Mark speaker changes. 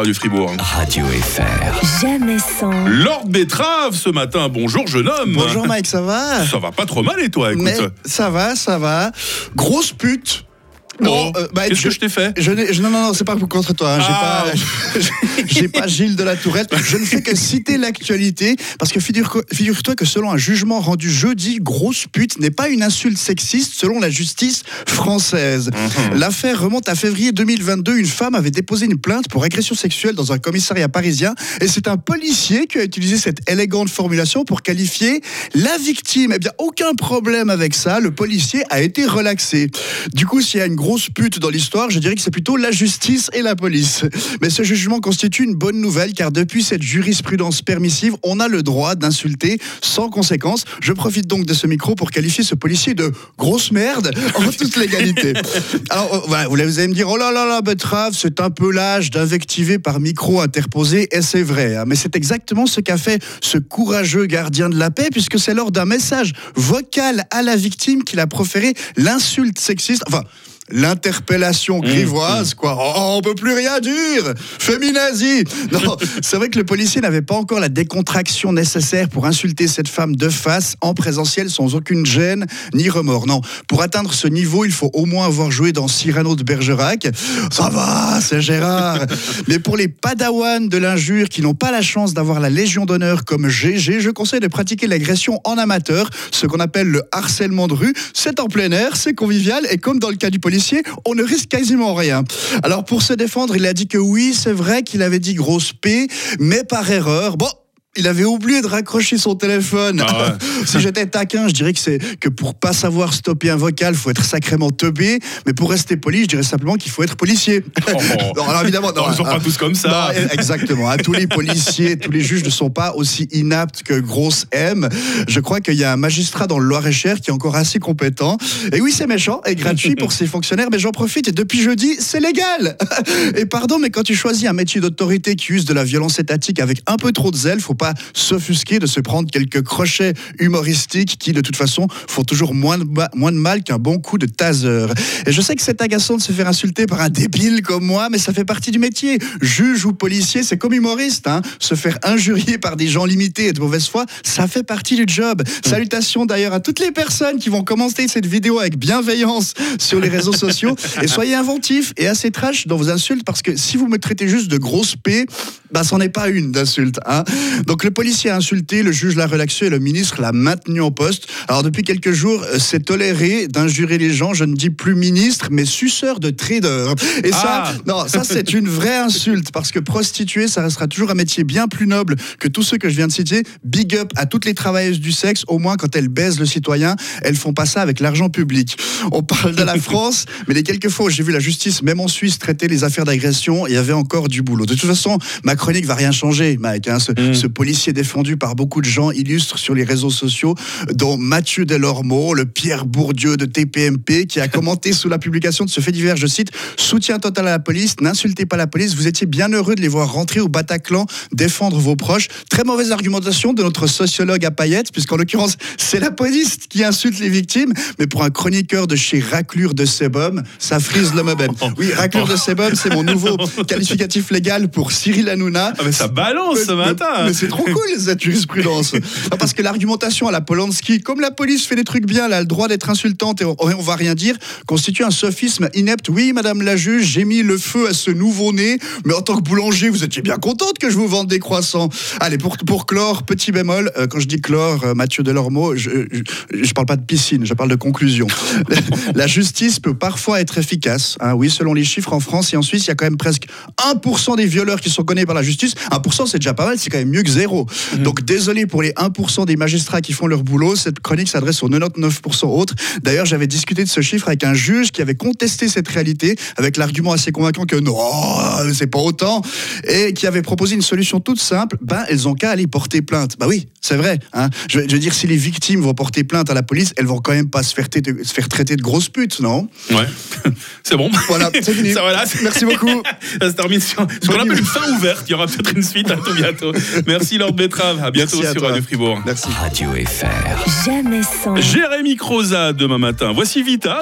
Speaker 1: Radio Fribourg.
Speaker 2: Radio FR.
Speaker 3: Jamais sans.
Speaker 1: Lord Betrave ce matin. Bonjour, jeune homme.
Speaker 4: Bonjour Mike, ça va?
Speaker 1: Ça va pas trop mal et toi, écoute.
Speaker 4: Mais ça va, ça va. Grosse pute.
Speaker 1: Non,
Speaker 4: euh, bah,
Speaker 1: Qu'est-ce que je t'ai fait
Speaker 4: je n'ai- je- non, non, non, c'est pas contre toi. hein. J'ai
Speaker 1: Ah.
Speaker 4: pas, j'ai pas Gilles de la Tourette. Je ne fais que citer l'actualité parce que figure- figure-toi que selon un jugement rendu jeudi, grosse pute n'est pas une insulte sexiste selon la justice française.
Speaker 1: Mhm.
Speaker 4: L'affaire remonte à février 2022. Une femme avait déposé une plainte pour agression sexuelle dans un commissariat parisien et c'est un policier qui a utilisé cette élégante formulation pour qualifier la victime. Eh bien, aucun problème avec ça. Le policier a été relaxé. Du coup, s'il y a une grosse pute dans l'histoire, je dirais que c'est plutôt la justice et la police. Mais ce jugement constitue une bonne nouvelle car depuis cette jurisprudence permissive, on a le droit d'insulter sans conséquence. Je profite donc de ce micro pour qualifier ce policier de grosse merde en toute légalité. Alors, voilà, vous allez me dire, oh là là là, Betrave, c'est un peu l'âge d'invectiver par micro interposé, et c'est vrai. hein. mais c'est exactement ce qu'a fait ce courageux gardien de la paix, puisque c'est lors d'un message vocal à la victime qu'il a proféré l'insulte sexiste. Enfin, L'interpellation grivoise, quoi. Oh, on peut plus rien dire. Féminazie. Non, c'est vrai que le policier n'avait pas encore la décontraction nécessaire pour insulter cette femme de face en présentiel sans aucune gêne ni remords. Non, pour atteindre ce niveau, il faut au moins avoir joué dans Cyrano de Bergerac. Ça va, c'est Gérard. Mais pour les padawans de l'injure qui n'ont pas la chance d'avoir la Légion d'honneur comme GG, je conseille de pratiquer l'agression en amateur, ce qu'on appelle le harcèlement de rue. C'est en plein air, c'est convivial et comme dans le cas du policier, on ne risque quasiment rien. Alors pour se défendre, il a dit que oui, c'est vrai qu'il avait dit grosse P, mais par erreur. Bon. Il avait oublié de raccrocher son téléphone.
Speaker 1: Ah ouais.
Speaker 4: si j'étais taquin, je dirais que c'est que pour pas savoir stopper un vocal, faut être sacrément teubé. Mais pour rester poli, je dirais simplement qu'il faut être policier.
Speaker 1: Oh.
Speaker 4: Non, alors évidemment, non,
Speaker 1: Non, ils sont pas tous comme ça.
Speaker 4: Non, exactement. hein. Tous les policiers, tous les juges ne sont pas aussi inaptes que Grosse M. Je crois qu'il y a un magistrat dans le Loir-et-Cher qui est encore assez compétent. Et oui, c'est méchant et gratuit pour ses fonctionnaires, mais j'en profite. Et depuis jeudi, c'est légal. Et pardon, mais quand tu choisis un métier d'autorité qui use de la violence étatique avec un peu trop de zèle, faut pas s'offusquer de se prendre quelques crochets humoristiques qui, de toute façon, font toujours moins de, ma- moins de mal qu'un bon coup de taser. Et je sais que c'est agaçant de se faire insulter par un débile comme moi, mais ça fait partie du métier. Juge ou policier, c'est comme humoriste. Hein. Se faire injurier par des gens limités et de mauvaise foi, ça fait partie du job. Salutations d'ailleurs à toutes les personnes qui vont commenter cette vidéo avec bienveillance sur les réseaux sociaux. Et soyez inventifs et assez trash dans vos insultes parce que si vous me traitez juste de grosse P, bah, c'en est pas une d'insulte. Hein. Donc le policier a insulté, le juge l'a relaxé et le ministre l'a maintenu en poste. Alors depuis quelques jours, euh, c'est toléré d'injurer les gens. Je ne dis plus ministre, mais suceur de trader. Et ça,
Speaker 1: Ah.
Speaker 4: non, ça c'est une vraie insulte parce que prostituée, ça restera toujours un métier bien plus noble que tous ceux que je viens de citer. Big up à toutes les travailleuses du sexe, au moins quand elles baisent le citoyen, elles font pas ça avec l'argent public. On parle de la France, mais les quelques fois où j'ai vu la justice, même en Suisse, traiter les affaires d'agression, il y avait encore du boulot. De toute façon, ma chronique va rien changer, Mike. hein. Ce, ce policier défendu par beaucoup de gens illustre sur les réseaux sociaux, dont Mathieu Delormeau, le Pierre Bourdieu de TPMP, qui a commenté sous la publication de ce fait divers, je cite, soutien total à la police, n'insultez pas la police, vous étiez bien heureux de les voir rentrer au Bataclan, défendre vos proches. Très mauvaise argumentation de notre sociologue à paillettes, puisqu'en l'occurrence, c'est la police qui insulte les victimes, mais pour un chroniqueur de chez Raclure de Sebum, ça frise l'homme même. Oui, Raclure de Sebum, c'est mon nouveau qualificatif légal pour Cyril Hanouna.
Speaker 1: Ah, mais ça balance ce matin.
Speaker 4: Mais c'est trop cool cette jurisprudence. Non, Parce que l'argumentation à la Polanski, comme la police fait des trucs bien, elle a le droit d'être insultante et on, on va rien dire, constitue un sophisme inepte. Oui, madame la juge, j'ai mis le feu à ce nouveau-né, mais en tant que boulanger, vous étiez bien contente que je vous vende des croissants. Allez, pour, pour clore, petit bémol, euh, quand je dis clore, euh, Mathieu Delormeau, je, je, je parle pas de piscine, je parle de conclusion. la justice peut parfois être efficace. hein. oui, selon les chiffres en France et en Suisse, il y a quand même presque 1% des violeurs qui sont connus par la justice. 1%, c'est déjà pas mal, c'est quand même mieux que zéro. Donc désolé pour les 1% des magistrats qui font leur boulot. Cette chronique s'adresse aux 99% autres. D'ailleurs, j'avais discuté de ce chiffre avec un juge qui avait contesté cette réalité avec l'argument assez convaincant que non, c'est pas autant et qui avait proposé une solution toute simple. Ben, elles ont qu'à aller porter plainte. Bah oui, c'est vrai. hein. Je, je veux dire, si les victimes vont porter plainte à la police, elles vont quand même pas se faire, traiter de- se faire traiter de grosses putes, non?
Speaker 1: Ouais. C'est bon.
Speaker 4: Voilà, c'est fini.
Speaker 1: Ça, voilà,
Speaker 4: Merci beaucoup.
Speaker 1: Ça se termine sur ce qu'on appelle une fin ouverte. Il y aura peut-être une suite à tout bientôt. Merci Lord Betrave. À bientôt
Speaker 4: Merci à
Speaker 1: sur
Speaker 4: toi.
Speaker 1: Radio Fribourg.
Speaker 4: Merci.
Speaker 2: Radio FR.
Speaker 3: Jamais sans.
Speaker 1: Jérémy Croza demain matin. Voici Vita.